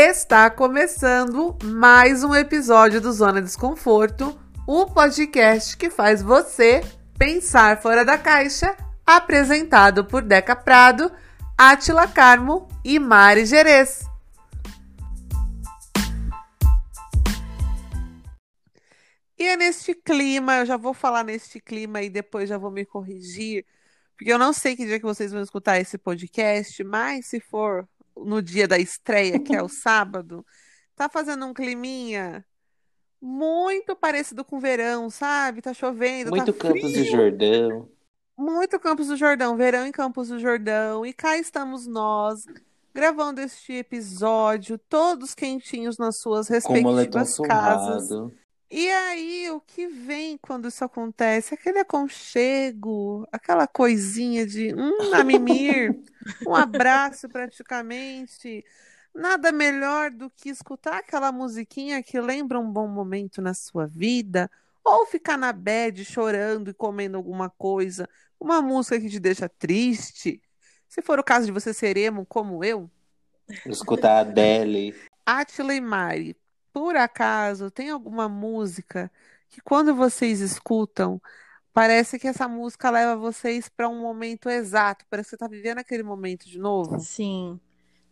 Está começando mais um episódio do Zona Desconforto, o podcast que faz você pensar fora da caixa, apresentado por Deca Prado, Atila Carmo e Mari Gerês. E é neste clima, eu já vou falar neste clima e depois já vou me corrigir, porque eu não sei que dia que vocês vão escutar esse podcast, mas se for no dia da estreia, que é o sábado, tá fazendo um climinha muito parecido com verão, sabe? Tá chovendo, Muito tá Campos frio. do Jordão. Muito Campos do Jordão, verão em Campos do Jordão. E cá estamos nós, gravando este episódio, todos quentinhos nas suas respectivas casas. surrado. E aí, o que vem quando isso acontece? Aquele aconchego, aquela coisinha de hum, a mimir, um abraço praticamente. Nada melhor do que escutar aquela musiquinha que lembra um bom momento na sua vida, ou ficar na bed chorando e comendo alguma coisa, uma música que te deixa triste. Se for o caso de você ser emo como eu, Escutar a Adele. Atila e Mari, por acaso, tem alguma música que quando vocês escutam, parece que essa música leva vocês para um momento exato, parece que você está vivendo aquele momento de novo? Sim.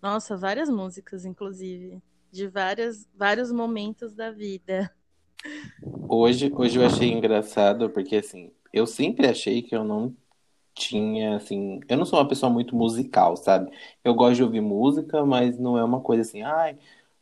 Nossa, várias músicas, inclusive, de várias, vários momentos da vida. Hoje, hoje eu achei engraçado, porque assim, eu sempre achei que eu não tinha, assim, eu não sou uma pessoa muito musical, sabe? Eu gosto de ouvir música, mas não é uma coisa assim, ai,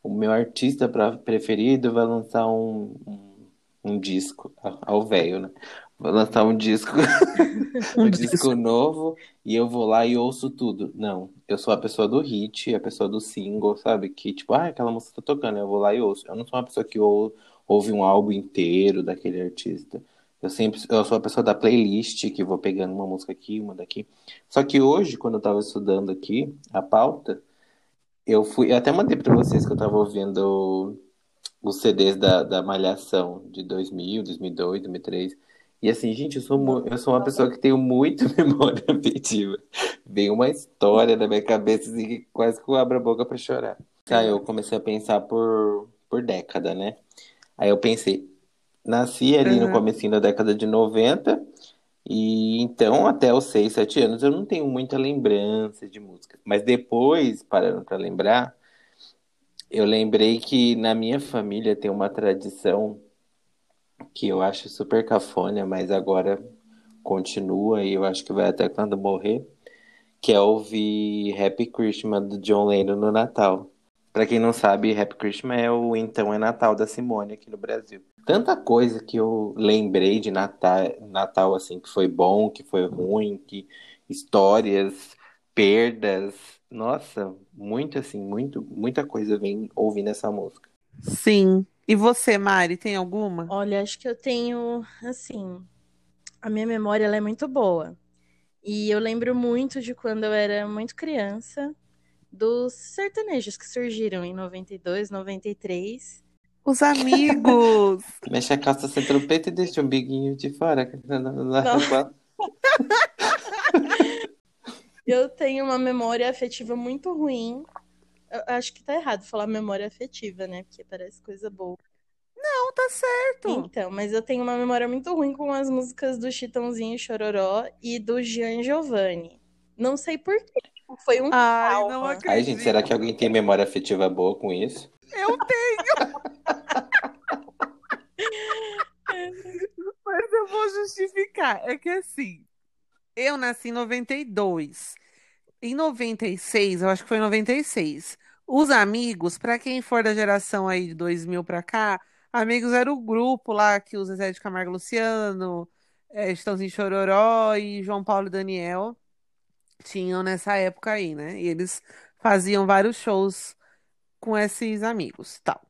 o meu artista pra- preferido vai lançar um, um, um disco, ao velho, né? Vai lançar um disco, Um disco novo, e eu vou lá e ouço tudo. Não, eu sou a pessoa do hit, a pessoa do single, sabe? Que tipo, ah, aquela música tá tocando, eu vou lá e ouço. Eu não sou uma pessoa que ou- ouve um álbum inteiro daquele artista. Eu sempre, eu sou a pessoa da playlist, que vou pegando uma música aqui, uma daqui. Só que hoje, quando eu tava estudando aqui a pauta, eu fui, eu até mandei pra vocês que eu tava ouvindo os CDs da, da Malhação de 2000, 2002, 2003. E assim, gente, eu sou, eu sou uma pessoa que tenho muita memória afetiva. Vem uma história na minha cabeça assim, que quase que eu abro a boca pra chorar. Aí eu comecei a pensar por, por década, né? Aí eu pensei, nasci ali no Uhum. comecinho da década de 90, e então até os 6, 7 anos eu não tenho muita lembrança de música. Mas depois, parando pra lembrar, eu lembrei que na minha família tem uma tradição que eu acho super cafona, mas agora continua e eu acho que vai até quando morrer, que é ouvir Happy Christmas do John Lennon no Natal. Pra quem não sabe, Happy Christmas é o Então é Natal da Simone aqui no Brasil. Tanta coisa que eu lembrei de Natal, Natal assim, que foi bom, que foi ruim, que histórias, perdas. Nossa, muito assim, muito, muita coisa vem ouvindo essa música. Sim. E você, Mari, tem alguma? Olha, acho que eu tenho, assim, a minha memória ela é muito boa. E eu lembro muito de quando eu era muito criança, dos sertanejos que surgiram em 92, 93. Os amigos. Mexe a calça sem trompeta e deixa o biguinho de fora. Eu tenho uma memória afetiva muito ruim. Eu acho que tá errado falar memória afetiva, né? Porque parece coisa boa. Não, tá certo. Então, mas eu tenho uma memória muito ruim com as músicas do Chitãozinho e Chororó e do Gian Giovanni. Não sei por quê. tipo, Foi um Ai, trauma. não acredito. Ai, gente, será que alguém tem memória afetiva boa com isso? Eu tenho. Mas eu vou justificar. É que assim, eu nasci em 92. Em 96, eu acho que foi em 96. Os amigos, pra quem for da geração aí de 2000 pra cá, amigos era o grupo lá que o Zezé de Camargo Luciano, é, Chitãozinho e Chororó e João Paulo e Daniel tinham nessa época aí, né? E eles faziam vários shows com esses amigos, tal.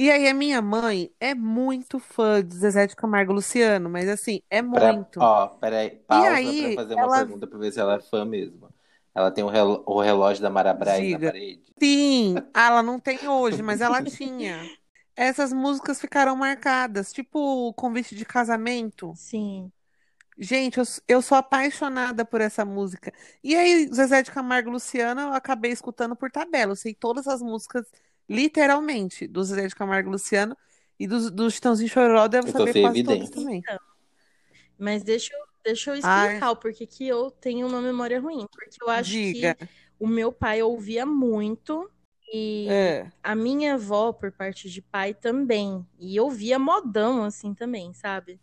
E aí a minha mãe é muito fã de Zezé de Camargo e Luciano, mas assim, é Pra... muito. Ó, peraí, pausa aí, pra fazer uma ela- pergunta pra ver se ela é fã mesmo. Ela tem o, relo- o relógio da Mara Braz na parede. Sim, ela não tem hoje, mas ela tinha. Essas músicas ficaram marcadas, tipo convite de casamento. Sim. Gente, eu, eu sou apaixonada por essa música. E aí, Zezé de Camargo e Luciano, eu acabei escutando por tabela. Eu sei todas as músicas literalmente, do Zezé de Camargo e Luciano e dos do Chitãozinho Chororó, eu devo Eu tô saber sem quase todos evidência. também. Mas deixa eu, deixa eu Ai. explicar o porquê que eu tenho uma memória ruim. Porque eu acho Diga. que o meu pai ouvia muito e É. a minha avó, por parte de pai, também. E ouvia modão, assim, também, sabe?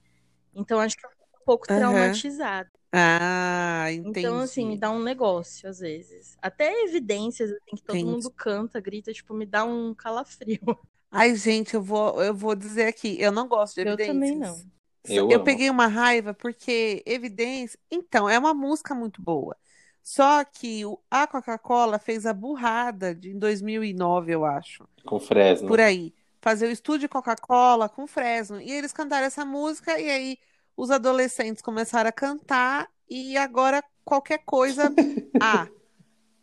Então acho que eu pouco Aham. traumatizada. Ah, entendi. Então, assim, me dá um negócio, às vezes. Até evidências, assim, que todo Entendi. mundo canta, grita, tipo, me dá um calafrio. Ai, gente, eu vou, eu vou dizer aqui, eu não gosto de Eu também não. evidências. Eu Eu peguei uma raiva porque Evidência. Então, é uma música muito boa. Só que a Coca-Cola fez a burrada de, em 2009, eu acho. Com Fresno. Por aí. Fazer o estúdio Coca-Cola com Fresno. E eles cantaram essa música, e aí os adolescentes começaram a cantar, e agora qualquer coisa. Ah,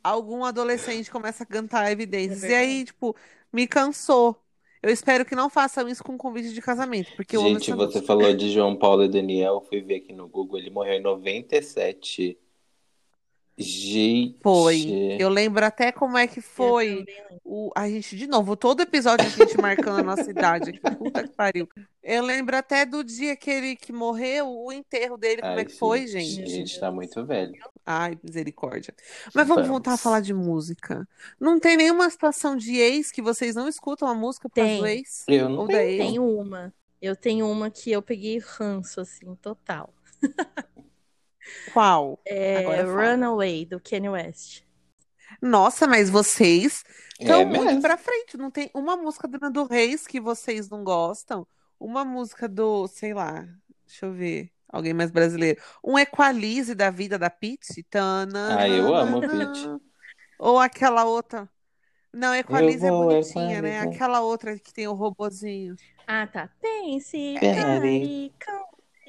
algum adolescente começa a cantar Evidências. É e aí, tipo, me cansou. Eu espero que não façam isso com convite de casamento, porque Gente, você música. falou de João Paulo e Daniel, fui ver aqui no Google, ele morreu em 97. Gente. Foi. Eu lembro até como é que foi o, a gente, de novo, todo episódio a gente marcando a nossa idade aqui. Puta que pariu. Eu lembro até do dia que ele que morreu, o enterro dele, como é Ai, que foi, gente, gente? a gente tá muito velho. Ai, misericórdia. Mas vamos voltar a Vamos. falar de música. Não tem nenhuma situação de ex que vocês não escutam a música por causa do Tem. ex? Eu não tenho. Tenho uma. Eu tenho uma que eu peguei ranço, assim, total. Qual? É. Runaway, do Kanye West. Nossa, mas vocês estão É muito mesmo. pra frente. Não tem uma música do Nando Reis que vocês não gostam? Uma música do, sei lá, deixa eu ver. Alguém mais brasileiro. Um Equalize da vida da Pitty? Ah, eu amo. Pitty. Ou aquela outra. Não, Equalize é bonitinha, né? Aquela outra que tem o robozinho. Ah, tá. Pense, Pare.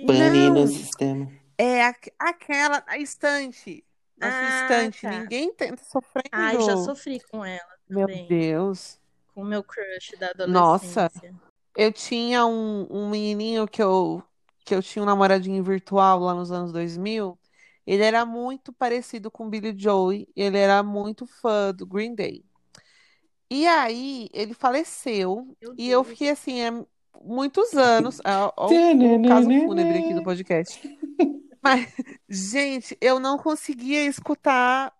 Pane no sistema. É aqu- aquela, a estante. Sua Ah, estante. tá. Ninguém tenta sofrendo. Ai, já sofri com ela Meu também. Deus. Com o meu crush da Nossa. adolescência. Eu tinha um, um menininho que eu, que eu tinha um namoradinho virtual lá nos anos 2000. Ele era muito parecido com o Billy Joel. Ele era muito fã do Green Day. E aí, ele faleceu. Meu E eu fiquei assim, é, muitos anos. Ó, ó o caso fúnebre aqui do podcast. Mas, gente, eu não conseguia escutar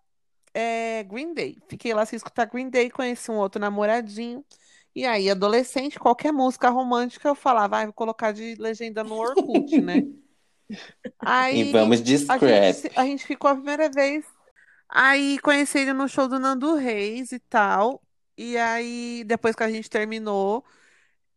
é, Green Day. Fiquei lá sem escutar Green Day, conheci um outro namoradinho. E aí, adolescente, qualquer música romântica eu falava, ah, vou colocar de legenda no Orkut, né? Aí E vamos de a scrap. gente, a gente ficou a primeira vez. Aí conheci ele no show do Nando Reis e tal. E aí, depois que a gente terminou,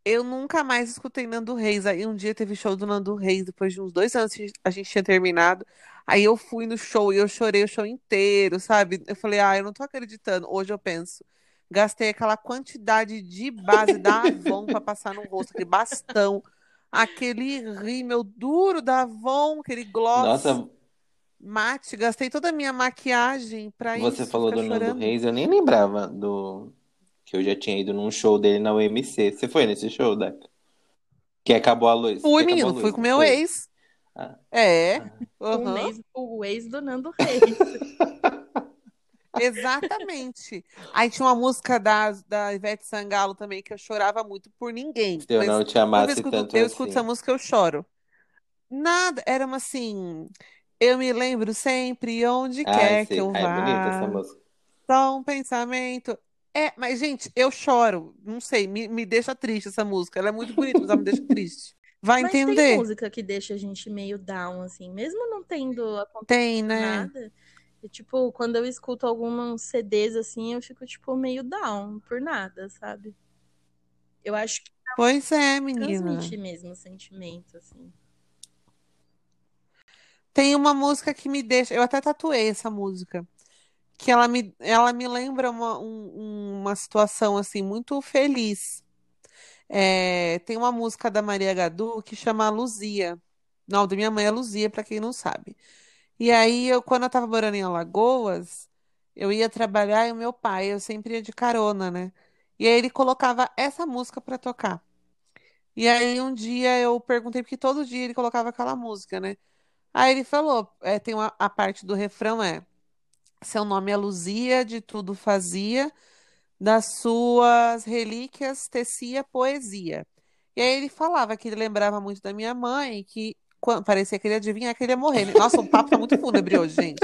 eu nunca mais escutei Nando Reis. Aí um dia teve show do Nando Reis, depois de uns dois anos que a gente tinha terminado. Aí eu fui no show e eu chorei o show inteiro, sabe? Eu falei, ah, eu não tô acreditando. Hoje eu penso, gastei aquela quantidade de base da Avon pra passar no rosto, aquele bastão, aquele rímel duro da Avon, aquele gloss Nossa, mate. Gastei toda a minha maquiagem pra você isso, falou ficar do Nando chorando. Reis, eu nem lembrava do que eu já tinha ido num show dele na UMC. Você foi nesse show, Deca? Que acabou a luz. Fui, que menino, luz, fui com meu foi? ex. Ah. É, O, aham, ex, o ex do Nando Reis. exatamente. Aí tinha uma música da, da Ivete Sangalo também que eu chorava muito por ninguém. Se eu Mas não te amasse que eu escuto, tanto eu escuto essa assim. música, eu choro. Nada, era uma assim. Eu me lembro sempre onde Ai, quer que sei. eu Ai, é bonita essa vá. música. Só um pensamento. É, mas, gente, eu choro. Não sei, me, me deixa triste essa música. Ela é muito bonita, mas ela me deixa triste. Vai Mas tem entender? música que deixa a gente meio down, assim, mesmo não tendo acontecido Tem, né? nada. Tipo, quando eu escuto alguns CDs assim, eu fico, tipo, meio down por nada, sabe? Eu acho que Pois é, menina. transmite mesmo o sentimento, assim. Tem uma música que me deixa. Eu até tatuei essa música. Que ela me, ela me lembra uma, um- uma situação assim muito feliz. É, tem uma música da Maria Gadu que chama Luzia. Não, da minha mãe é Luzia, pra quem não sabe. E aí, eu, quando eu tava morando em Alagoas, eu ia trabalhar e o meu pai, eu sempre ia de carona, né? E aí ele colocava essa música pra tocar. E aí um dia eu perguntei, porque todo dia ele colocava aquela música, né? Aí ele falou, é, tem uma, a parte do refrão é Seu nome é Luzia, de tudo fazia, das suas relíquias tecia poesia. E aí ele falava que ele lembrava muito da minha mãe, que quando, parecia que ele ia adivinhar que ele ia morrer. Nossa, o papo tá muito fúnebre hoje, gente.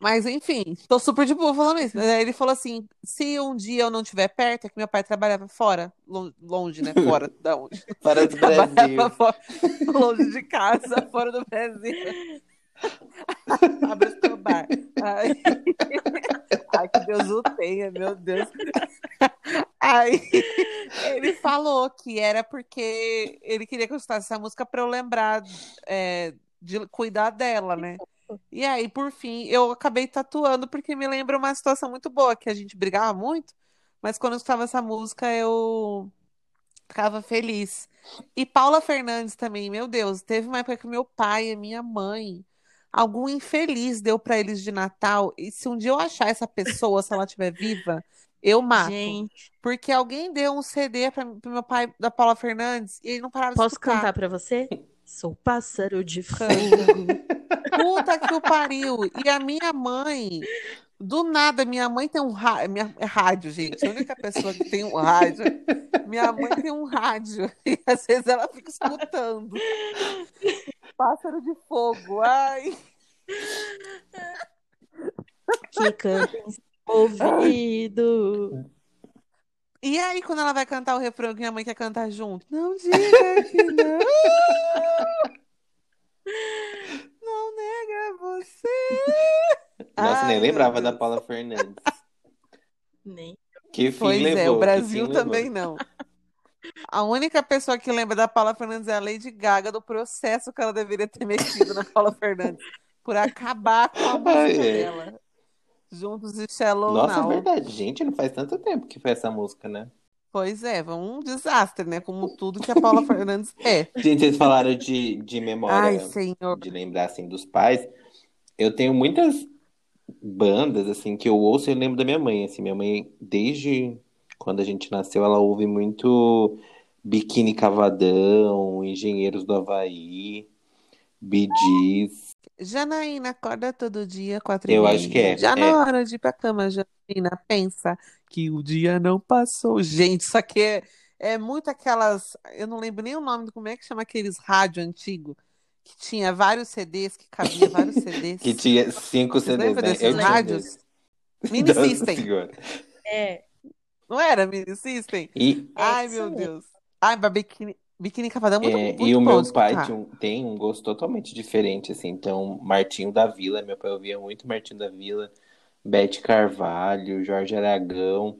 Mas enfim, tô super de boa falando isso. Ele falou assim: se um dia eu não estiver perto, é que meu pai trabalhava fora, longe, né? Fora da onde? Fora do Brasil. Fora, longe de casa, fora do Brasil. Abre o bar. Ai. Ai, que Deus o tenha, meu Deus. Aí ele falou que era porque ele queria que eu escutasse essa música para eu lembrar é, de cuidar dela, né? E aí, por fim, eu acabei tatuando porque me lembra uma situação muito boa, que a gente brigava muito, mas quando eu escutava essa música eu ficava feliz. E Paula Fernandes também, meu Deus, teve uma época que meu pai e minha mãe, algum infeliz deu para eles de Natal, e se um dia eu achar essa pessoa, se ela estiver viva, eu mato. Gente, Porque alguém deu um CD para meu pai da Paula Fernandes e ele não parava de posso escutar. cantar pra você? Sou pássaro de fogo. Puta que o pariu. E a minha mãe, do nada, minha mãe tem um rádio. Minha, é rádio, gente. A única pessoa que tem um rádio. Minha mãe tem um rádio. E às vezes ela fica escutando. Pássaro de fogo. Ai. Que canta em seu ouvido. E aí, quando ela vai cantar o refrão que minha mãe quer cantar junto? Não diga que não. Não nega você. Nossa, Ai, nem lembrava da Deus. Paula Fernandes. Nem. Que fim Pois é, levou, o que Brasil também levou. não. A única pessoa que lembra da Paula Fernandes é a Lady Gaga, do processo que ela deveria ter metido na Paula Fernandes, por acabar com a música Ai, ai. dela. Juntos e Shallow Nossa, é Now. verdade. Gente, não faz tanto tempo que foi essa música, né? Pois é, um desastre, né? Como tudo que a Paula Fernandes é. Gente, vocês falaram de, de memória, Ai, senhor. de lembrar, assim, dos pais. Eu tenho muitas bandas, assim, que eu ouço e eu lembro da minha mãe, assim. Minha mãe, desde quando a gente nasceu, ela ouve muito Biquíni Cavadão, Engenheiros do Havaí, Gees. Janaína acorda todo dia, quatro e Eu meia. acho que é, Já é. na hora de ir pra cama, Janaína, pensa que o dia não passou. Gente, isso aqui é, é muito aquelas. Eu não lembro nem o nome, como é que chama aqueles rádio antigo, que tinha vários CDs, que cabia vários CDs. Que tinha cinco CDs, né? desses Eu rádios? Mini System. Senhora. É, Não era Mini System? E, Ai, isso meu mesmo. Deus. Ai, mas biquíni, biquíni cavadão é muito, é, muito e o bom meu de pai escutar. tinha um- tem um gosto totalmente diferente, assim. Então, Martinho da Vila, meu pai ouvia muito Martinho da Vila, Bete Carvalho, Jorge Aragão.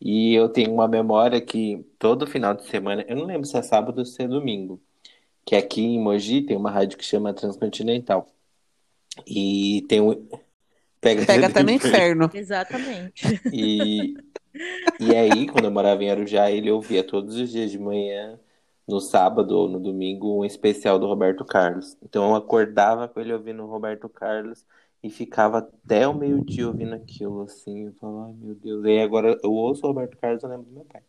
E eu tenho uma memória que todo final de semana, eu não lembro se é sábado ou se é domingo, que aqui em Mogi tem uma rádio que chama Transcontinental. E tem um. Pega, Pega até no inferno. exatamente. E, e aí, quando eu morava em Arujá, ele ouvia todos os dias de manhã, no sábado ou no domingo, um especial do Roberto Carlos. Então eu acordava com ele ouvindo o Roberto Carlos e ficava até o meio-dia ouvindo aquilo, assim. Eu falava, ai meu Deus. E aí agora eu ouço o Roberto Carlos, eu lembro do meu pai.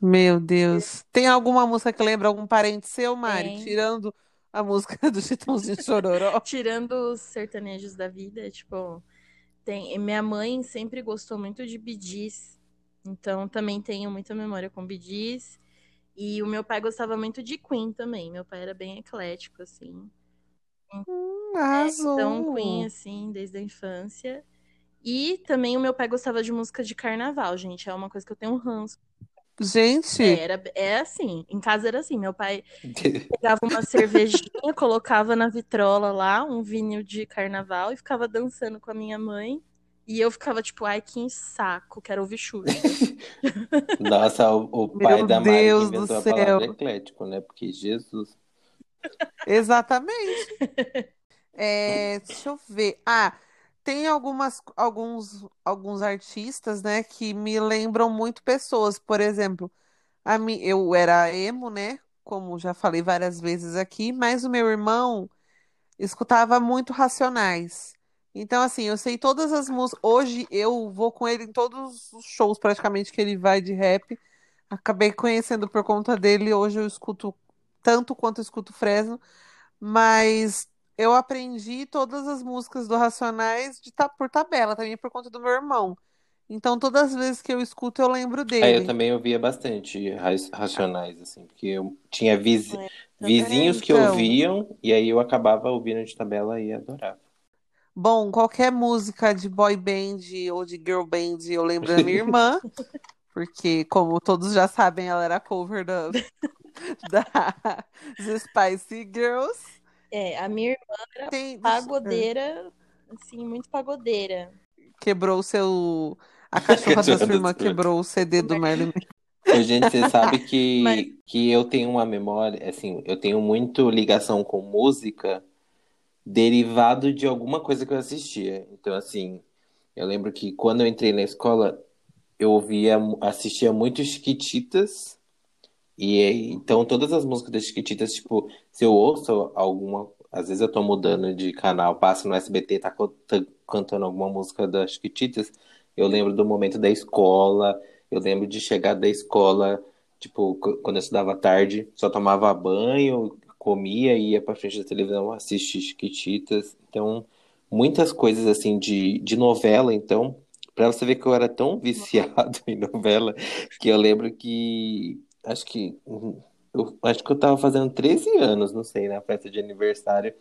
Meu Deus. Tem alguma música que lembra algum parente seu, Mari? Tem. Tirando a música do Chitãozinho Chororó. Tirando os sertanejos da vida, tipo, tem, minha mãe sempre gostou muito de Gees, então também tenho muita memória com Gees. E o meu pai gostava muito de Queen também. Meu pai era bem eclético, assim. Hum, Então, arrasou. Queen, assim, desde a infância. E também o meu pai gostava de música de carnaval, gente. É uma coisa que eu tenho um ranço. Gente, É, era, é assim, em casa era assim. Meu pai pegava uma cervejinha, colocava na vitrola lá, um vinil de carnaval e ficava dançando com a minha mãe. E eu ficava tipo, ai, que saco, quero ouvir Xuxa. Nossa, o, o pai Meu da Mari que Deus do inventou a céu. palavra eclético, né? Porque Jesus. exatamente. É, deixa eu ver. Ah, tem algumas, alguns, alguns artistas, né, que me lembram muito pessoas. Por exemplo, a mi, eu era emo, né? Como já falei várias vezes aqui, mas o meu irmão escutava muito Racionais. Então, assim, eu sei todas as músicas. Hoje eu vou com ele em todos os shows praticamente que ele vai de rap. Acabei conhecendo por conta dele. Hoje eu escuto tanto quanto eu escuto Fresno, mas eu aprendi todas as músicas do Racionais de ta- por tabela, também por conta do meu irmão. Então, todas as vezes que eu escuto, eu lembro Aí eu dele. também ouvia bastante Ra- Racionais, assim, porque eu tinha vizi- É, vizinhos É, que então. ouviam, e aí eu acabava ouvindo de tabela e adorava. Bom, qualquer música de boy band ou de girl band, eu lembro da minha irmã, porque, como todos já sabem, ela era cover da, das Spice Girls. É, a minha irmã Tem, pagodeira, assim, muito pagodeira. quebrou o seu. A cachorra da sua irmã quebrou o CD do Merlin. Ô, gente, você sabe que, Mas- que eu tenho uma memória, assim, eu tenho muito ligação com música derivado de alguma coisa que eu assistia. Então, assim, eu lembro que quando eu entrei na escola, eu ouvia, assistia muito Chiquititas, e então todas as músicas das Chiquititas, tipo, se eu ouço alguma, às vezes eu tô mudando de canal, passo no SBT, tá, tá cantando alguma música das Chiquititas, eu lembro do momento da escola, eu lembro de chegar da escola, tipo, qu- quando eu estudava tarde, só tomava banho, comia e ia pra frente da televisão assistir Chiquititas. Então, muitas coisas assim de, de novela, então, pra você ver que eu era tão viciado em novela, que eu lembro que acho que eu acho que eu tava fazendo 13 anos, não sei, na festa de aniversário,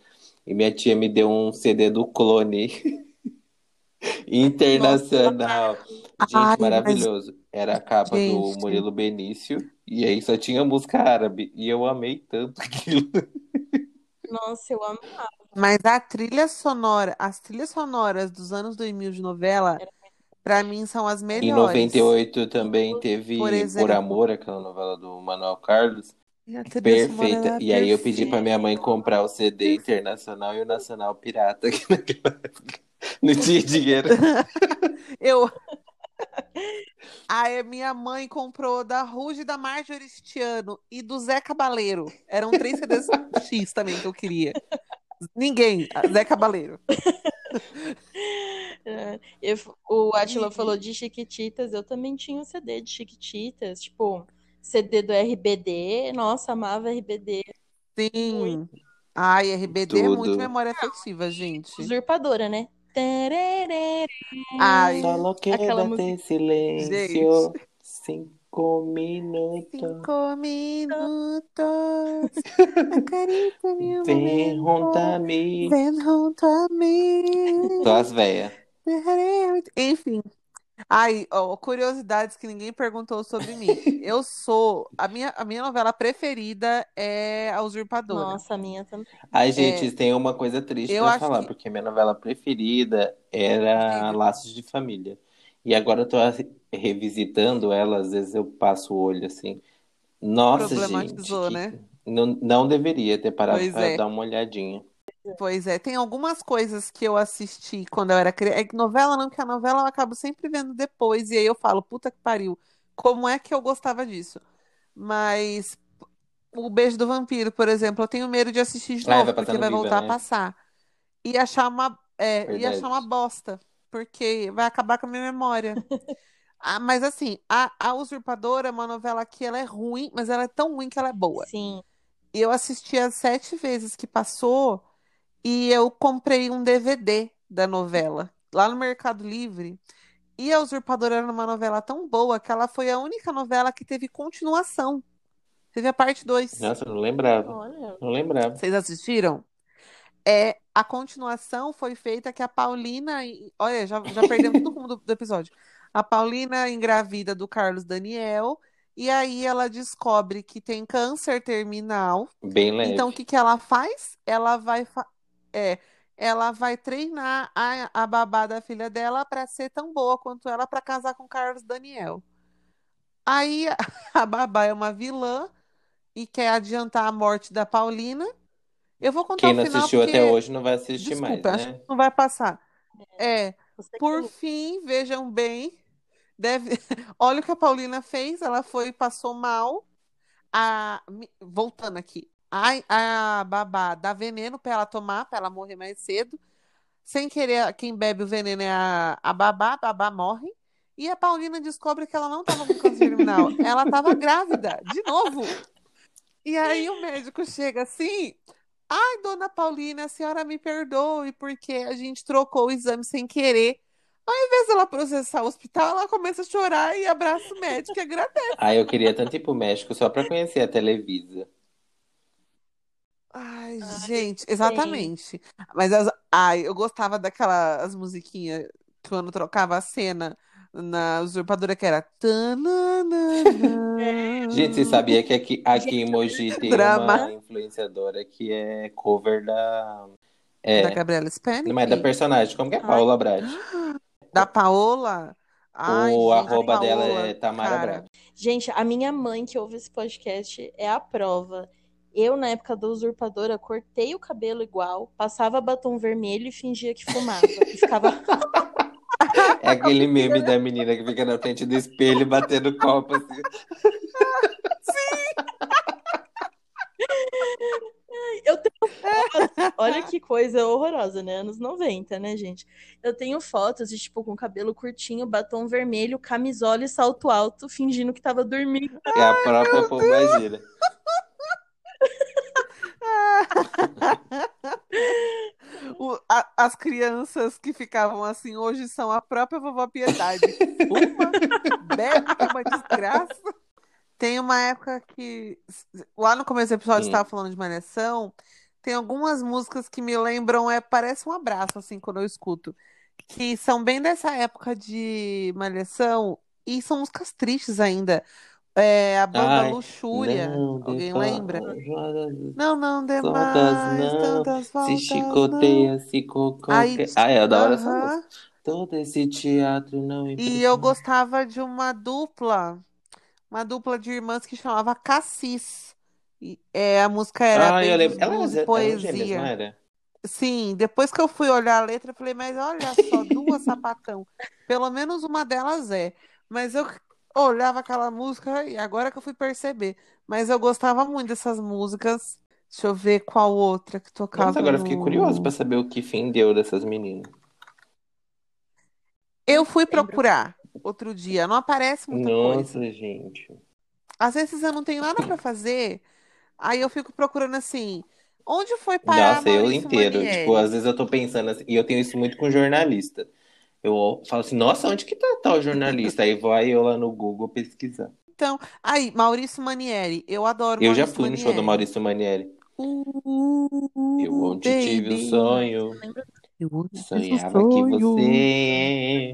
e minha tia me deu um CD do Clone Internacional. Gente, Ai, mas- maravilhoso. Era a capa do Gente. Murilo Benício, e aí só tinha música árabe, e eu amei tanto aquilo. Nossa, eu amo. Mas a trilha sonora, as trilhas sonoras dos anos 2000 de novela, pra mim são as Em melhores. 98 também teve Por Por exemplo. Amor, aquela novela do Manuel Carlos. E Perfeita. E aí eu pedi pra minha mãe comprar o CD internacional e o nacional pirata, que naquela época não tinha dinheiro. Eu. Aí minha mãe comprou da Ruge da Marjorie este ano e do Zé Cabaleiro. Eram três CDs X também que eu queria. Ninguém, Zé Cabaleiro. É, eu- o Atila falou de Chiquititas, eu também tinha um CD de Chiquititas, tipo, CD do RBD. Nossa, amava RBD. Sim. Ai, RBD é muito Tudo. memória afetiva, gente. Usurpadora, né? Ai, Solo Aquela quédate silêncio. Cinco minutos. cinco minutos. Acaricia-me um Vem momento. junto a mim. Vem junto a mim. Só as véias. Enfim. Ai, ó, curiosidades que ninguém perguntou sobre mim. Eu sou. A minha, a minha novela preferida é A Usurpadora. Nossa, a minha também. Ai, gente, tem uma coisa triste É. eu pra falar, que- porque minha novela preferida era. Laços de Família. E agora eu tô re- revisitando ela, às vezes eu passo o olho assim. Nossa, gente, né? não, não deveria ter parado Pois pra é. dar uma olhadinha. Pois é, tem algumas coisas que eu assisti quando eu era criança. É que novela não, porque a novela eu acabo sempre vendo depois, e aí eu falo, puta que pariu, como é que eu gostava disso? Mas o Beijo do Vampiro, por exemplo, eu tenho medo de assistir de Ah, novo, vai passar porque vai Viva, voltar né? a passar. E achar uma, é, e achar uma bosta, porque vai acabar com a minha memória. Ah, mas assim, a, a Usurpadora é uma novela que ela é ruim, mas ela é tão ruim que ela é boa. Sim. Eu assisti as sete vezes que passou e eu comprei um DVD da novela lá no Mercado Livre. E A Usurpadora era uma novela tão boa que ela foi a única novela que teve continuação. Teve a parte 2. Nossa, eu não lembrava. Olha. Não lembrava. Vocês assistiram? É, a continuação foi feita que a Paulina. Olha, já, já perdemos todo mundo do, do episódio. A Paulina engravida do Carlos Daniel. E aí ela descobre que tem câncer terminal. Bem leve. Então, o que que ela faz? Ela vai, fa- é, ela vai treinar a, a babá da filha dela para ser tão boa quanto ela para casar com Carlos Daniel. Aí a, a babá é uma vilã e quer adiantar a morte da Paulina. Eu vou contar Quem o não final assistiu porque, até hoje não vai assistir desculpa, mais, acho né? que não vai passar. É, Você que por fim, vejam bem, deve... olha o que a Paulina fez, ela foi, passou mal, a... voltando aqui, a, a babá dá veneno pra ela tomar, pra ela morrer mais cedo, sem querer, quem bebe o veneno é a, a babá, a babá morre, e a Paulina descobre que ela não tava com câncer terminal, ela tava grávida, de novo. E aí o médico chega assim, ai, dona Paulina, a senhora me perdoe, porque a gente trocou o exame sem querer. Em vez dela processar o hospital, ela começa a chorar e abraça o médico e agradece. Ah, eu queria tanto ir pro México só pra conhecer a Televisa. Ai, gente, exatamente. Mas as, ai, eu gostava daquelas musiquinhas quando trocava a cena na usurpadora que era. Gente, você sabia que aqui, aqui em Mogi tem Drama. uma influenciadora que é cover da. Da É, Gabriela Spanik? mas da personagem, como que é? Paola Brat. Da Paola? Ai, O gente, arroba Paola, dela é Tamara cara. Brat. Gente, a minha mãe que ouve esse podcast é a prova. Eu, na época da usurpadora, cortei o cabelo igual, passava batom vermelho e fingia que fumava. E ficava. É aquele meme da menina que fica na frente do espelho batendo copo assim. Eu tenho fotos. Olha que coisa horrorosa, né? Anos 90, né, gente? Eu tenho fotos de, tipo, com cabelo curtinho, batom vermelho, camisola e salto alto, fingindo que tava dormindo. É a própria pombagira. O- a- as crianças que ficavam assim hoje são a própria vovó Piedade. Uma bebe é uma desgraça. Tem uma época que. Lá no começo do episódio, estava falando de Malhação. Tem algumas músicas que me lembram, é, parece um abraço, assim, quando eu escuto. Que são bem dessa época de Malhação. E são músicas tristes ainda. É, a banda Ai, Luxúria. não Alguém dê lembra? voltas, Não, não dê Voltas mais não, tantas Se voltas, não. chicoteia, se cocoqueia. Aí, Ah, é da hora essa aham. música. Todo esse teatro não E eu gostava de uma dupla, uma dupla de irmãs que chamava Cassis. E, é, a música era Ah, eu Beijos, lembro. Ela e era, gêmeas, não Poesia. era? Sim, depois que eu fui olhar a letra, eu falei, mas olha só, duas sapatão. Pelo menos uma delas é. Mas eu olhava aquela música e agora que eu fui perceber. Mas eu gostava muito dessas músicas. Deixa eu ver qual outra que Nossa, tocava agora eu fiquei curioso pra no. saber o que fim deu dessas meninas. Eu fui procurar outro dia, não aparece muita coisa. Nossa, gente. Às vezes eu não tenho nada pra fazer, aí eu fico procurando assim, onde foi parar Nossa, eu inteiro. Tipo, Manieri? às vezes eu tô pensando assim, e eu tenho isso muito com jornalista. Eu falo assim, nossa, onde que tá tal jornalista? Aí vai eu lá no Google pesquisar. Então, aí, Maurício Manieri, eu adoro Eu já fui no show do Manieri. Maurício Manieri. Uh, Eu ontem tive o baby, sonho, eu um sonhava que você.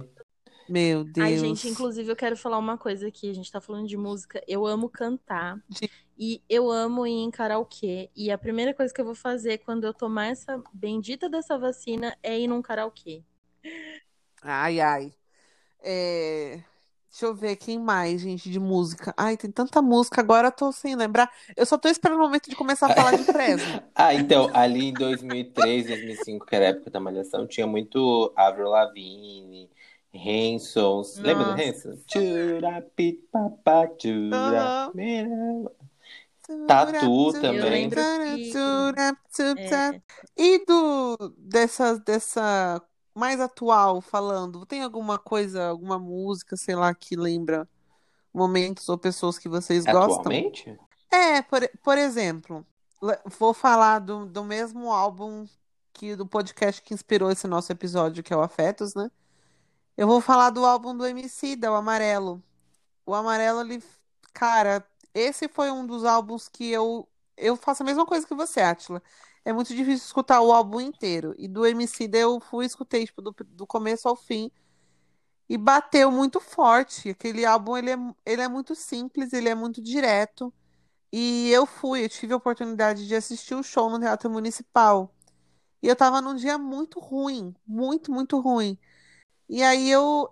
Meu Ai, Deus. gente, inclusive eu quero falar uma coisa aqui. A gente tá falando de música. Eu amo cantar. De- E eu amo ir em karaokê. E a primeira coisa que eu vou fazer quando eu tomar essa bendita dessa vacina é ir num karaokê. Ai, ai. É, Deixa eu ver quem mais, gente, de música. Ai, tem tanta música, agora eu tô sem lembrar. Eu só tô esperando o momento de começar a falar de Fresno. Ah, então, ali em 2003, 2005, que era a época da Malhação, tinha muito Avril Lavigne, Hanson. Lembra do. Hanson? Aham. tchurapira. Tatu também. Que- É, E do dessa dessa mais atual falando, tem alguma coisa, alguma música, sei lá, que lembra momentos ou pessoas que vocês gostam? Atualmente? É, por, por exemplo, vou falar do, do mesmo álbum que do podcast que inspirou esse nosso episódio, que é o Afetos, né? Eu vou falar do álbum do Emicida, o Amarelo. O Amarelo, ele, cara, esse foi um dos álbuns que eu eu faço a mesma coisa que você, Átila. É muito difícil escutar o álbum inteiro. E do Emicida eu fui escutei tipo, do, do começo ao fim. E bateu muito forte. Aquele álbum, ele é, ele é muito simples, ele é muito direto. E eu fui, eu tive a oportunidade de assistir o show no Teatro Municipal. E eu tava num dia muito ruim, muito, muito ruim. E aí eu,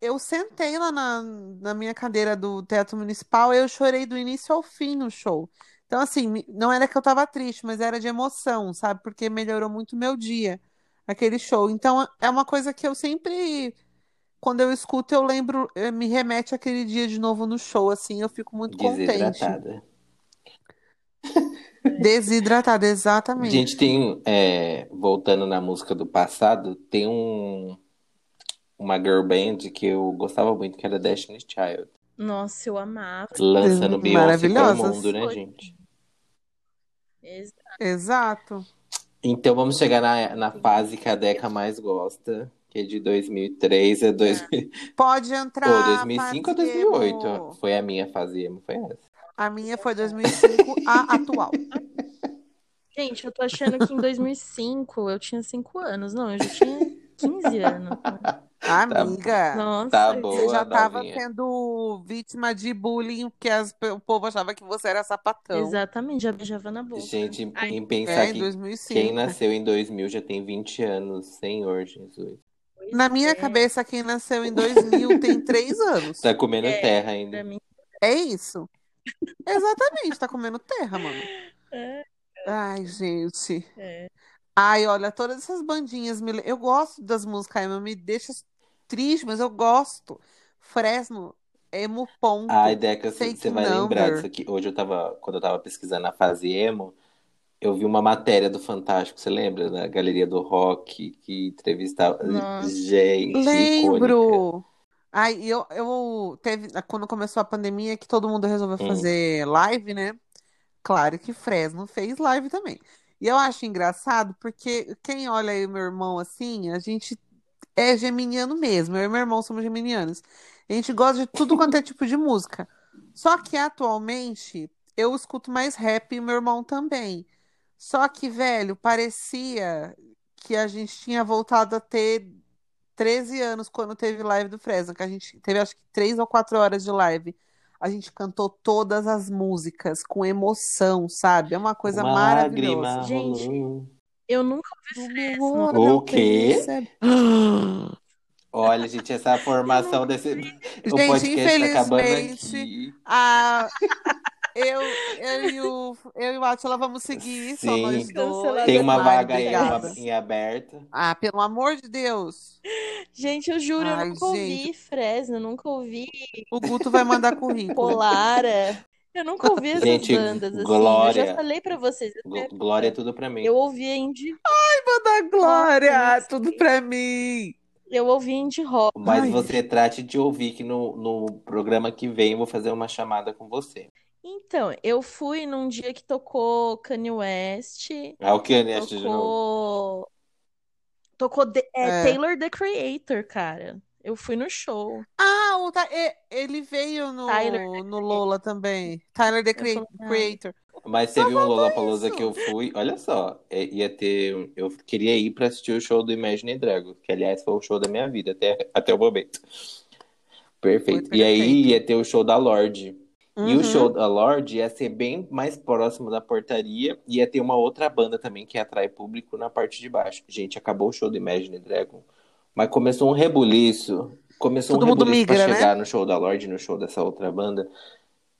eu sentei lá na, na minha cadeira do Teatro Municipal e eu chorei do início ao fim no show. Então, assim, não era que eu tava triste, mas era de emoção, sabe? Porque melhorou muito o meu dia, aquele show. Então, é uma coisa que eu sempre, quando eu escuto, eu lembro, eh, me remete àquele dia de novo no show, assim, eu fico muito contente. Desidratada. Desidratada, exatamente. Gente, tem. é, voltando na música do passado, tem um. Uma girl band que eu gostava muito, que era Destiny's Child. Nossa, eu amava. Lançando Beyoncé pro mundo, né, Foi. gente? Exato. Então vamos chegar na, na fase que a Deca mais gosta, que é de 2003 a 2000. Pode Pô, entrar. 2005 a fase 2008. emo. Foi a minha fase emo, foi essa. A minha foi 2005, a atual. Gente, eu tô achando que em 2005 eu tinha 5 anos. Não, eu já tinha 15 anos. Amiga, Nossa, Tá você boa, já tava novinha. sendo vítima de bullying, porque as- o povo achava que você era sapatão. exatamente, já beijava na boca. Gente, em, Ai, em pensar É, em que 2005. quem nasceu em 2000 já tem 20 anos. Senhor Jesus. pois Na minha é. cabeça, quem nasceu em 2000 tem 3 anos. Tá comendo É, terra ainda. mim, É isso. Exatamente, tá comendo terra, mano. É. Ai, gente. é. Ai, olha, todas essas bandinhas. me Eu gosto das músicas emo, me deixa triste, mas eu gosto. Fresno, emo ponto. Ai, Deca, Fake você vai lembrar disso aqui. Hoje eu tava, quando eu tava pesquisando a fase emo, eu vi uma matéria do Fantástico, você lembra? Na Galeria do Rock, que entrevistava. Nossa. Gente, icônica. Lembro! Ai, e eu, eu teve, quando começou a pandemia, que todo mundo resolveu Hum. fazer live, né? Claro que Fresno fez live também. E eu acho engraçado porque quem olha aí o meu irmão assim, a gente é geminiano mesmo. Eu e meu irmão somos geminianos. A gente gosta de tudo quanto é tipo de música. Só que atualmente eu escuto mais rap e meu irmão também. Só que, velho, parecia que a gente tinha voltado a ter 13 anos quando teve live do Fresno, que a gente teve acho que 3 ou 4 horas de live. A gente cantou todas as músicas com emoção, sabe? É uma coisa Uma maravilhosa. lágrima Gente, rolou. Eu nunca ouvi Fresno. O eu quê? percebo. Olha, gente, essa formação desse. O Gente, podcast tá acabando aqui. a... eu, eu e o, eu e o Átila vamos seguir, só Sim. nós dois. Cancelada Tem uma vaga aí em aberto. Ah, pelo amor de Deus. Gente, eu juro, eu Ai, nunca ouvi gente. Fresno, nunca ouvi O Guto vai mandar currículo. Polara. Eu nunca ouvi essas Gente, bandas assim. Eu Glória. já falei pra vocês. Gl- Glória é tudo pra mim. Eu ouvia indie, da Glória, Nossa, tudo pra mim. eu ouvia indie rock. Mas Ai. você trate de ouvir que no, no programa que vem eu vou fazer uma chamada com você. Então, eu fui num dia que tocou Kanye West, Ah, o que Ernesto de novo? tocou tocou The- é, É. Taylor the Creator, cara. Eu fui no show. Ah, o Ty- e- ele veio no, Tyler, no Lola também. Tyler, the ah. Creator. Mas teve um Lollapalooza isso. que eu fui, olha só, é, ia ter, eu queria ir pra assistir o show do Imagine Dragons, que aliás foi o show da minha vida até, até o momento. Perfeito. E aí ia ter o show da Lorde. E Uhum. o show da Lorde ia ser bem mais próximo da portaria, e ia ter uma outra banda também que atrai público na parte de baixo. Gente, acabou o show do Imagine Dragon, mas começou um rebuliço, começou Todo um mundo rebuliço pra migra, né? chegar no show da Lorde, no show dessa outra banda.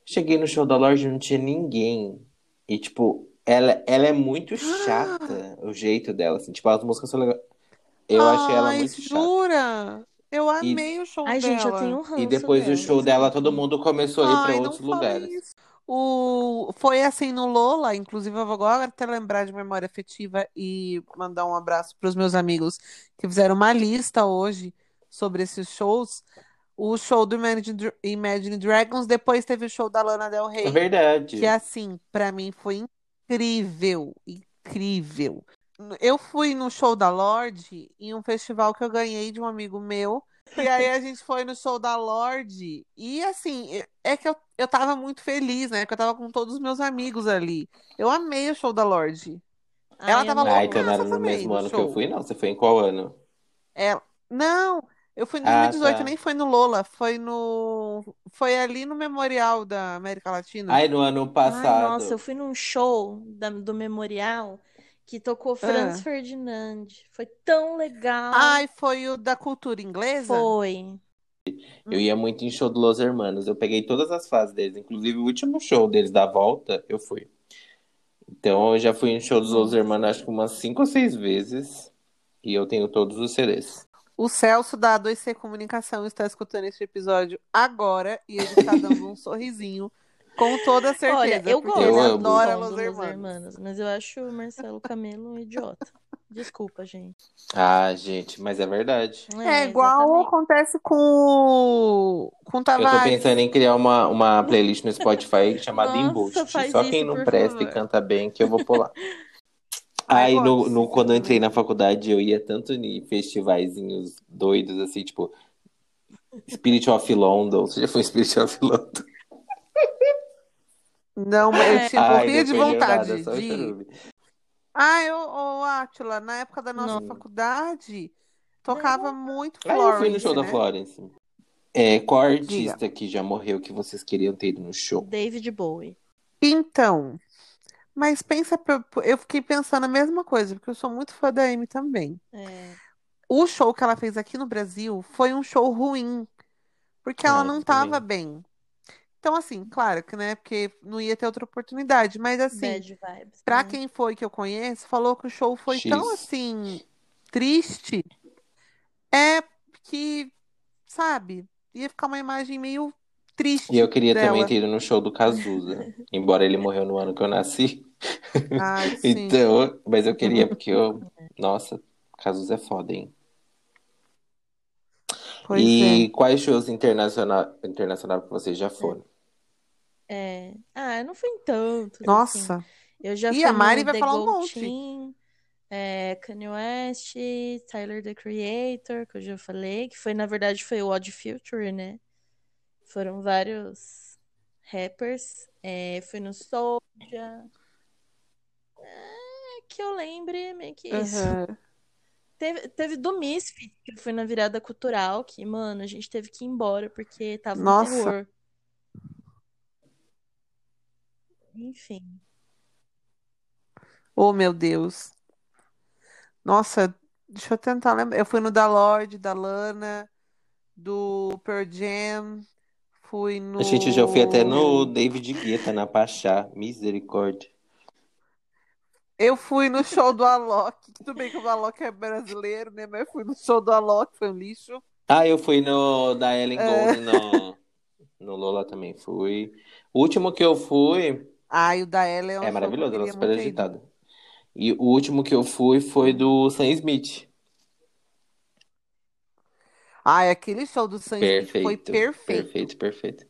Cheguei no show da Lorde e não tinha ninguém. E, tipo, ela, ela é muito chata, o jeito dela, assim. Tipo, as músicas são legais. Eu achei ela Ai, muito chata. jura? Eu amei o show Ai, gente, eu dela. tenho um ranço E depois do dela. show dela, todo mundo começou a ir pra Ai, outros lugares. isso. O... Foi assim no Lola, inclusive eu vou agora até lembrar de memória afetiva e mandar um abraço para os meus amigos que fizeram uma lista hoje sobre esses shows. O show do Imagine, Dra- Imagine Dragons, depois teve o show da Lana Del É Rey, verdade. que assim, pra mim foi incrível, incrível. Eu fui no show da Lorde em um festival que eu ganhei de um amigo meu. E aí a gente foi no show da Lorde. E assim, é que eu, eu tava muito feliz, né? Porque eu tava com todos os meus amigos ali. Eu amei o show da Lorde. Ela Ai, tava amiga. Ah, então não era no mesmo ano que eu show. fui, não. Você foi em qual ano? Ela... Não, eu fui em Ah, 2018, tá. nem foi no Lola, foi no. Foi ali no Memorial da América Latina. Ai, no ano Ai, passado. nossa, eu fui num show da- do Memorial que tocou Franz Ah. Ferdinand. Foi tão legal. Ai, foi o da cultura inglesa? Foi. Eu ia muito em show do Los Hermanos. Eu peguei todas as fases deles. Inclusive, o último show deles da volta, eu fui. Então, eu já fui em show dos Los Hermanos, acho que umas cinco ou seis vezes. E eu tenho todos os CDs. O Celso da 2C Comunicação está escutando este episódio agora e ele está dando um sorrisinho, com toda certeza. Olha, eu gosto Eu ele adora Los Hermanos. Hermanos, mas eu acho o Marcelo Camelo um idiota. Desculpa, gente. Ah, gente, mas é verdade. É igual exatamente. acontece com o com o Eu tô Tavares. pensando em criar uma, uma playlist no Spotify chamada Nossa, Embuste. Só isso, quem não presta e favor. canta bem que eu vou pular. Aí, no, no, quando eu entrei na faculdade, eu ia tanto em festivaizinhos doidos, assim, tipo, Spirit of London. Você já foi Spirit of London? Não, mas eu tinha, Ai, morria não de vontade nada, o de ir. Ah, ô, Átila, na época da nossa Não. faculdade, tocava muito Aí eu fui no show Florence, da né? Florence. É, qual Diga. artista que já morreu que vocês queriam ter ido no show? David Bowie. Então, mas pensa, pra- eu fiquei pensando a mesma coisa, porque eu sou muito fã da Amy também. É, O show que ela fez aqui no Brasil foi um show ruim, porque ela Ah, não tava também. bem. Então, assim, claro que, né, porque não ia ter outra oportunidade, mas assim, bad vibes. pra né? quem foi que eu conheço, falou que o show foi tão X. assim triste, é que, sabe, ia ficar uma imagem meio E triste eu queria também dela. ter ido no show do Cazuza, embora ele morreu no ano que eu nasci. Ai, sim. Então, mas eu queria porque eu, nossa, Cazuza é foda, hein? Pois E é. quais shows internacional, internacional que vocês já foram? É. Ah, não foi em tantos, assim. Nossa. Eu já E fui a Mari vai The falar um Gold monte. Team, é, Kanye West, Tyler, The Creator, que eu já falei, que foi, na verdade, foi o Odd Future, né? Foram vários rappers. É, fui no Soulja. É, que eu lembre, meio que isso. Aham. Teve, teve do Misfit, que fui na virada cultural, que, mano, a gente teve que ir embora porque tava Nossa. terror. Enfim. Oh, meu Deus. Nossa, deixa eu tentar lembrar. Eu fui no da Lorde, da Lana, do Pearl Jam, fui A gente já foi até no no. David Guetta, na Pachá. Misericórdia. Eu fui no show do Alok. Tudo bem que o Alok é brasileiro, né? Mas eu fui no show do Alok, foi um lixo. Ah, eu fui no da Ellen É. Golden no, no Lola também fui. O último que eu fui Ai, o da Ella é um é maravilhoso, ela é super agitada. E o último que eu fui foi do Sam Smith. Ai, aquele show do Sam Smith foi Perfeito, perfeito. perfeito, perfeito.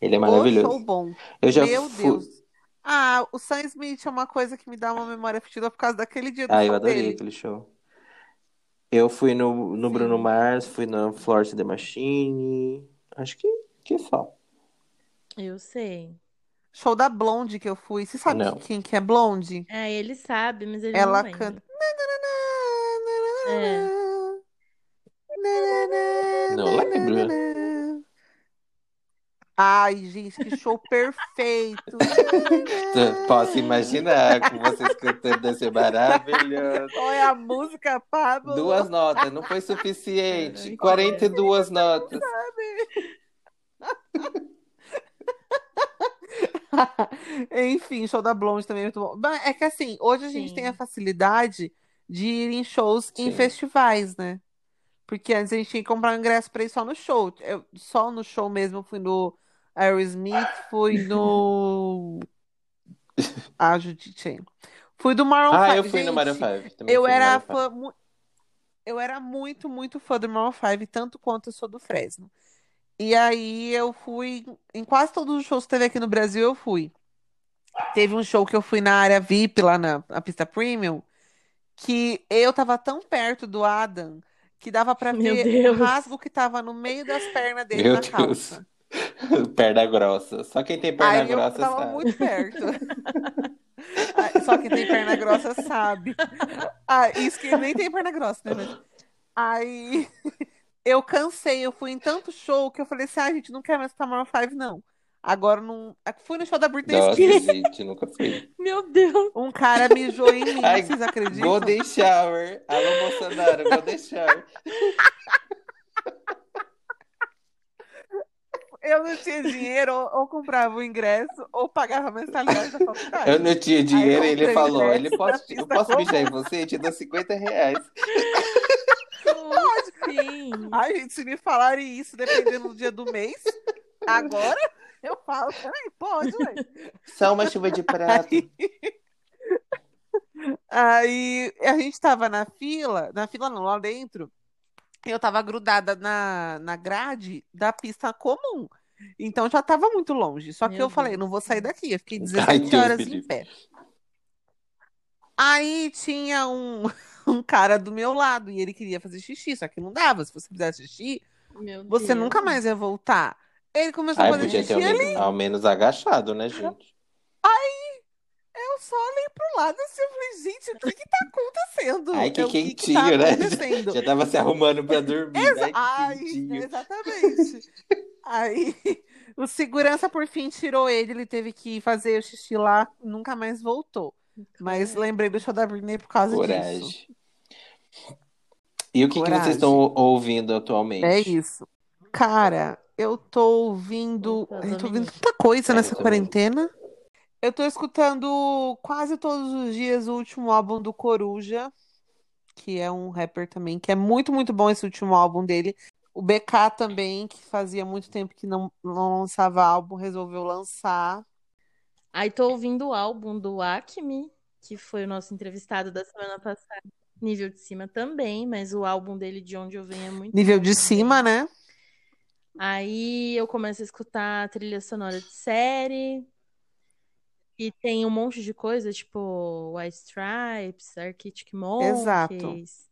Ele é O show maravilhoso. bom. Eu já Meu fui. Deus. Ah, o Sam Smith é uma coisa que me dá uma memória afetiva por causa daquele dia do Ah, eu adorei dele. aquele show. Eu fui no, no Bruno. Mars, fui na Florence The Machine. Acho que, que só. Eu sei. Show da Blonde que eu fui. Você sabe Não. quem que é Blonde? É, ele sabe, mas ele não Ela lembra. canta. É. Não lembro. Ai, gente, que show perfeito. Posso imaginar com vocês cantando deve ser maravilhoso. É a música, Pablo? Duas notas, não foi suficiente. Caraca. 42 notas. Enfim, show da Blonde também é muito bom. É que assim, hoje a gente Sim. tem a facilidade de ir em shows em Sim. festivais, né? Porque antes a gente tinha que comprar um ingresso pra ir só no show. Eu, só no show mesmo, eu fui no Aerosmith, fui no. Ah, Judite. Fui do Maroon Ah, 5. eu fui no Maroon Gente, 5. Também eu era Maroon 5. fã. Eu era muito, muito fã do Maroon 5, tanto quanto eu sou do Fresno. E aí eu fui. Em quase todos os shows que teve aqui no Brasil, eu fui. Teve um show que eu fui na área VIP, lá na, na pista premium, que eu tava tão perto do Adam que dava pra Meu ver o Deus. rasgo que tava no meio das pernas dele Meu na Deus. calça. Perna grossa. Só quem tem perna Aí eu grossa tava sabe. muito perto. Só quem tem perna grossa sabe. Ah, isso que nem tem perna grossa, né? Aí eu cansei, eu fui em tanto show que eu falei assim: ah, gente, não quero mais escutar Maroon 5, não. Agora não. Fui no show da Britney Nossa, Spears. gente, nunca fui. Meu Deus. Um cara mijou em mim, Ai, vocês acreditam? Golden Shower. Alô, Bolsonaro, Golden Shower. Eu não tinha dinheiro, ou, ou comprava o ingresso, ou pagava mensalidade da faculdade. Eu não tinha dinheiro, Aí eu ele falou: ele posso, eu posso mijar em você? Eu te dou 50 reais. Sim. Ai, gente, se me falarem isso, dependendo do dia do mês, agora eu falo, ai, pode, ué. Só uma chuva de prata. Aí, aí a gente tava na fila, na fila não, lá dentro, eu tava grudada na, na grade da pista comum. Então já tava muito longe. Só que Meu eu falei, Deus. não vou sair daqui. Eu fiquei Ai, 17 Deus horas me em pé. Aí tinha um, um cara do meu lado e ele queria fazer xixi, só que não dava. Se você fizesse xixi, Meu você Deus. nunca mais ia voltar. Ele começou a Ai, fazer podia ter xixi ao ali. menos, ao menos agachado, né, gente? Eu só olhei pro lado assim, eu falei, gente, o que que tá acontecendo? Ai, que É, o que que quentinho, tá né? Já tava se arrumando pra dormir. Exa- Ai, Ai, quentinho. exatamente. Aí o segurança por fim tirou ele, ele teve que fazer o xixi lá, nunca mais voltou. Mas lembrei do show da Britney por causa disso. Coragem. E o que, que vocês estão ouvindo atualmente? É isso. Cara, eu tô ouvindo. Eu tô ouvindo Dominique. tanta coisa É, nessa também. quarentena. Eu tô escutando quase todos os dias o último álbum do Coruja, que é um rapper também, que é muito, muito bom esse último álbum dele. O BK também, que fazia muito tempo que não, não lançava álbum, resolveu lançar. Aí tô ouvindo o álbum do Acme, que foi o nosso entrevistado da semana passada. Nível de cima também, mas o álbum dele de onde eu venho é muito Nível bom de cima, né? Aí eu começo a escutar a trilha sonora de série. E tem um monte de coisa, tipo White Stripes, Arctic Exato. Monkeys.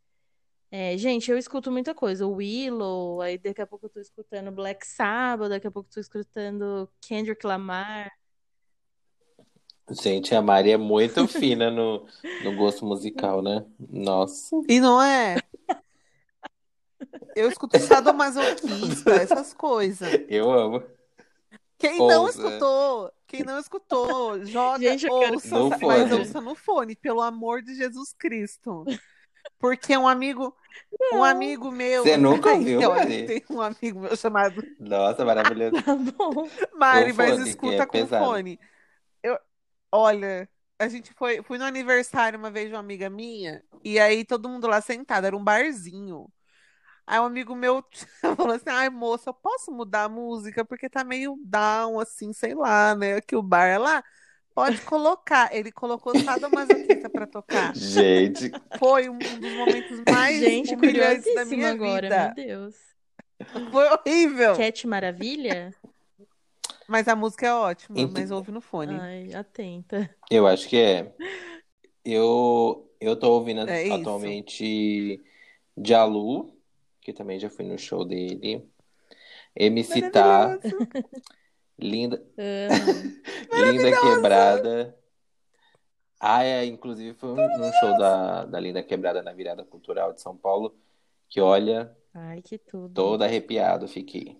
É, gente, eu escuto muita coisa. O Willow, aí daqui a pouco eu tô escutando Black Sabbath, daqui a pouco eu tô escutando Kendrick Lamar. Gente, a Mari é muito fina no, no gosto musical, né? Nossa. E não é? Eu escuto sadomasoquista, essas coisas. Eu amo. Quem não Ouça. escutou, quem não escutou, joga, Gente, eu quero ouça, No sa- fone. mas ouça no fone, pelo amor de Jesus Cristo. Porque um amigo, um amigo meu. Você nunca ouviu, olha, Mari? Tem um amigo meu chamado Nossa, maravilhoso. Tá bom. Mari, mas escuta é com pesado. fone. Eu, olha, a gente foi, fui no aniversário uma vez de uma amiga minha, e aí todo mundo lá sentado, era um barzinho. Aí um amigo meu falou assim: ai, moça, eu posso mudar a música? Porque tá meio down, assim, sei lá, né? Que o bar é lá. Pode colocar. Ele colocou Sadomasoquista pra tocar. Gente, Foi um dos momentos mais Gente, humilhantes da minha agora, vida. meu Deus. Foi horrível. Cat Maravilha? Mas a música é ótima, Ent- mas ouve no fone. Ai, atenta. eu acho que é. Eu, eu tô ouvindo É isso. atualmente Jalu, que também já fui no show dele. MC Tá, Maravilhoso. Linda. Linda Quebrada. Ah, é, inclusive foi um- num show da, da Linda Quebrada na Virada Cultural de São Paulo, que olha, Ai, que tudo. todo arrepiado fiquei.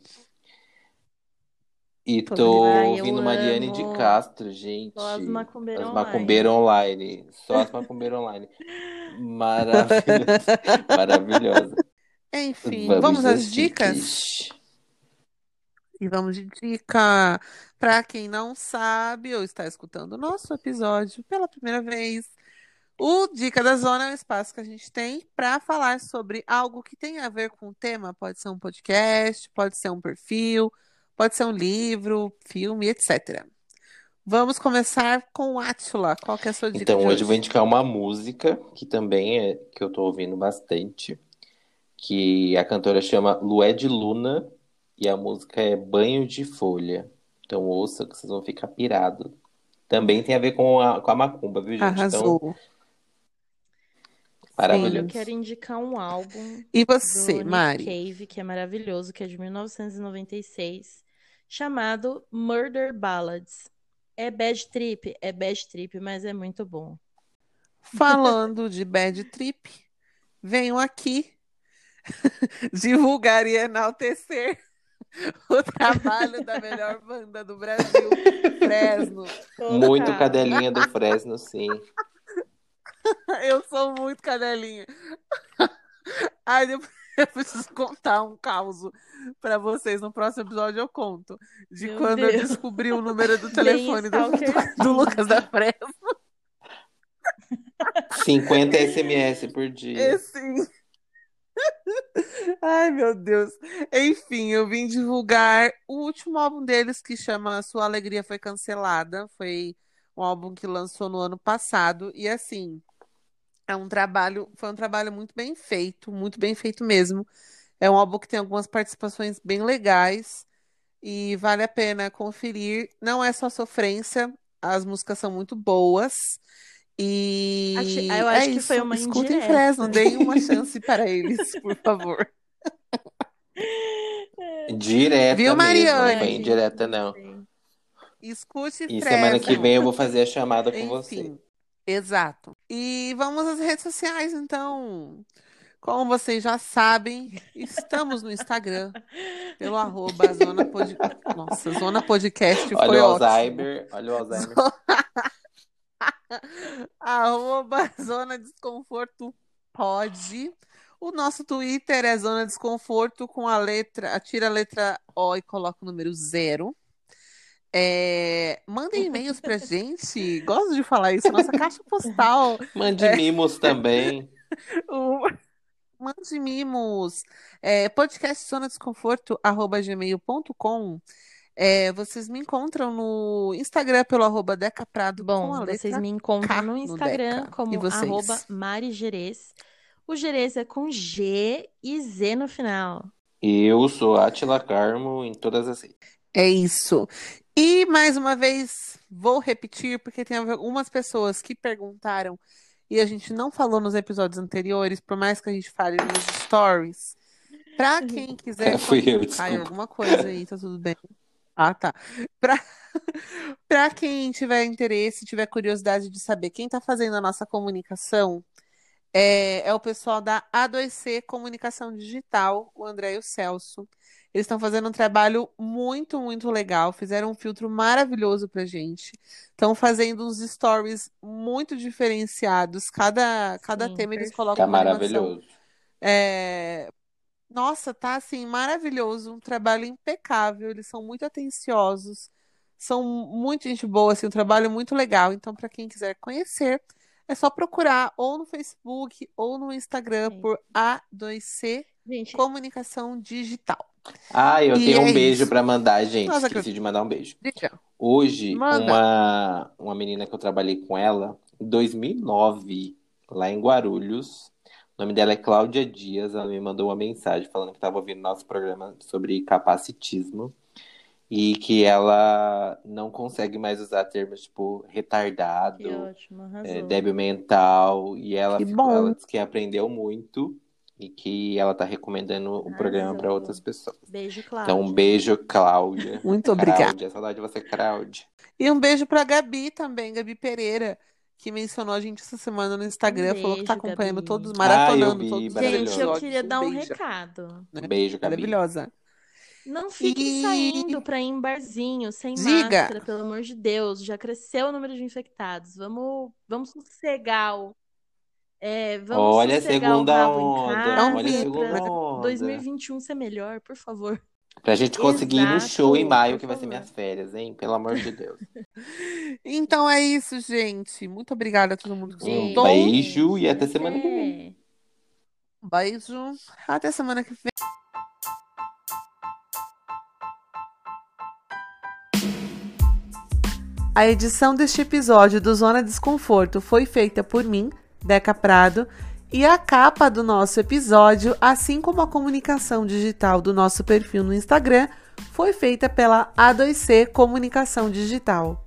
E Tô tô Ai, ouvindo Mariane de amo. Castro, gente. Só as macumbeiras As online. macumbeiras online. Só as macumbeiras online. Maravilhosa. Maravilhosa. Enfim, vamos às dicas? E vamos de dica. Para quem não sabe ou está escutando o nosso episódio pela primeira vez, o Dica da Zona é um espaço que a gente tem para falar sobre algo que tem a ver com o tema. Pode ser um podcast, pode ser um perfil, pode ser um livro, filme, etc. Vamos começar com o Átila. Qual que é a sua dica Então, hoje eu vou indicar uma música que também é que eu tô ouvindo bastante, que a cantora chama Lué de Luna e a música é Banho de Folha. Então, ouça que vocês vão ficar pirados. Também tem a ver com a, com a macumba, viu, gente? Então, Arrasou. maravilhoso. Eu quero indicar um álbum E do você, Nick Mari? Cave, que é maravilhoso, que é de 1996, chamado Murder Ballads. É bad trip? É bad trip, mas é muito bom. Falando de Bad Trip, venho aqui divulgar e enaltecer o trabalho da melhor banda do Brasil, Fresno. Muito cadelinha do Fresno, sim. Eu sou muito cadelinha. Ai, depois eu preciso contar um caos para vocês. No próximo episódio eu conto. De Meu quando eu Deus. descobri o número do telefone do, do, stalkerzinho. Lucas da Fresno. 50 SMS por dia. É sim. Ai, meu Deus. Enfim, eu vim divulgar o último álbum deles que chama Sua Alegria Foi Cancelada. Foi um álbum que lançou no ano passado e assim, é um trabalho, foi um trabalho muito bem feito, muito bem feito mesmo. É um álbum que tem algumas participações bem legais e vale a pena conferir. Não é só sofrência, as músicas são muito boas. E Acho- eu acho é que foi isso. uma Escutem indireta. Fresno, deem uma chance para eles, por favor. Direta Viu, mesmo, Mariane? não foi indireta, não. Escute E Fresno. semana que vem eu vou fazer a chamada com você. Enfim, exato. E vamos às redes sociais, então. Como vocês já sabem, estamos no Instagram pelo arroba Zona Pod... Nossa, Zona Podcast foi Olha o ótimo. Alzheimer, olha o Alzheimer. Arroba Zona Desconforto Pode. O nosso Twitter é Zona Desconforto com a letra, tira a letra O e coloca o número zero. É, mandem e-mails pra gente. Gosto de falar isso. Nossa caixa postal. Mande mimos também. O... Mande mimos. É, podcast Zona Desconforto, arroba gmail.com. É, vocês me encontram no Instagram pelo arroba Decaprado com a Bom, letra vocês me encontram K no no Instagram Deca. como vocês? arroba Mari Gerês. O Gerês é com G e Z no final. Eu sou Atila Carmo em todas as redes. É isso. E mais uma vez, vou repetir, porque tem algumas pessoas que perguntaram e a gente não falou nos episódios anteriores, por mais que a gente fale nos stories. Pra quem quiser Fui eu, alguma coisa aí, tá tudo bem. Ah, tá. Pra, pra quem tiver interesse, tiver curiosidade de saber quem tá fazendo a nossa comunicação, é, é o pessoal da A2C Comunicação Digital, o André e o Celso. Eles estão fazendo um trabalho muito, muito legal. Fizeram um filtro maravilhoso pra gente. Estão fazendo uns stories muito diferenciados. Cada, cada Sim, tema eles colocam Tá uma animação. maravilhoso. É, Nossa, tá assim, maravilhoso. Um trabalho impecável. Eles são muito atenciosos. São muito gente boa, assim, um trabalho muito legal. Então, para quem quiser conhecer, é só procurar ou no Facebook ou no Instagram Sim. por A2C Gente, Comunicação Digital. Ah, eu E tenho um é beijo isso. pra mandar, gente. Nossa, Esqueci de mandar um beijo. Diga. Hoje, Manda. uma, uma menina que eu trabalhei com ela, em 2009, lá em Guarulhos, o nome dela é Cláudia Dias, ela me mandou uma mensagem falando que estava ouvindo nosso programa sobre capacitismo e que ela não consegue mais usar termos tipo retardado, é, débil mental, e ela, Que ficou- ela disse que aprendeu muito e que ela tá recomendando o programa para outras pessoas. Beijo, Cláudia. Então, um beijo, Cláudia. Muito obrigada. Cláudia, saudade de você, Cláudia. E um beijo pra Gabi também, Gabi Pereira, que mencionou a gente essa semana no Instagram, Um falou que tá acompanhando Gabi. todos, Ah, eu maratonando vi, todos. Gente, eu queria dar um beijo, recado. né? Um beijo, Gabi. Maravilhosa. Não fiquem E- saindo pra ir em barzinho sem Diga. máscara, pelo amor de Deus. Já cresceu o número de infectados. Vamos, vamos sossegar o. É, vamos Olha a sossegar o segunda onda. casa Olha a pra segunda onda. 2021 ser melhor, por favor. Pra gente conseguir ir no Exato, show em maio, que vai ser minhas férias, hein? Pelo amor de Deus. Então é isso, gente. Muito obrigada a todo mundo que Um escutou. beijo e até semana que vem. É. Um beijo. Até semana que vem. A edição deste episódio do Zona Desconforto foi feita por mim, Deca Prado, e a capa do nosso episódio, assim como a comunicação digital do nosso perfil no Instagram, foi feita pela A2C Comunicação Digital.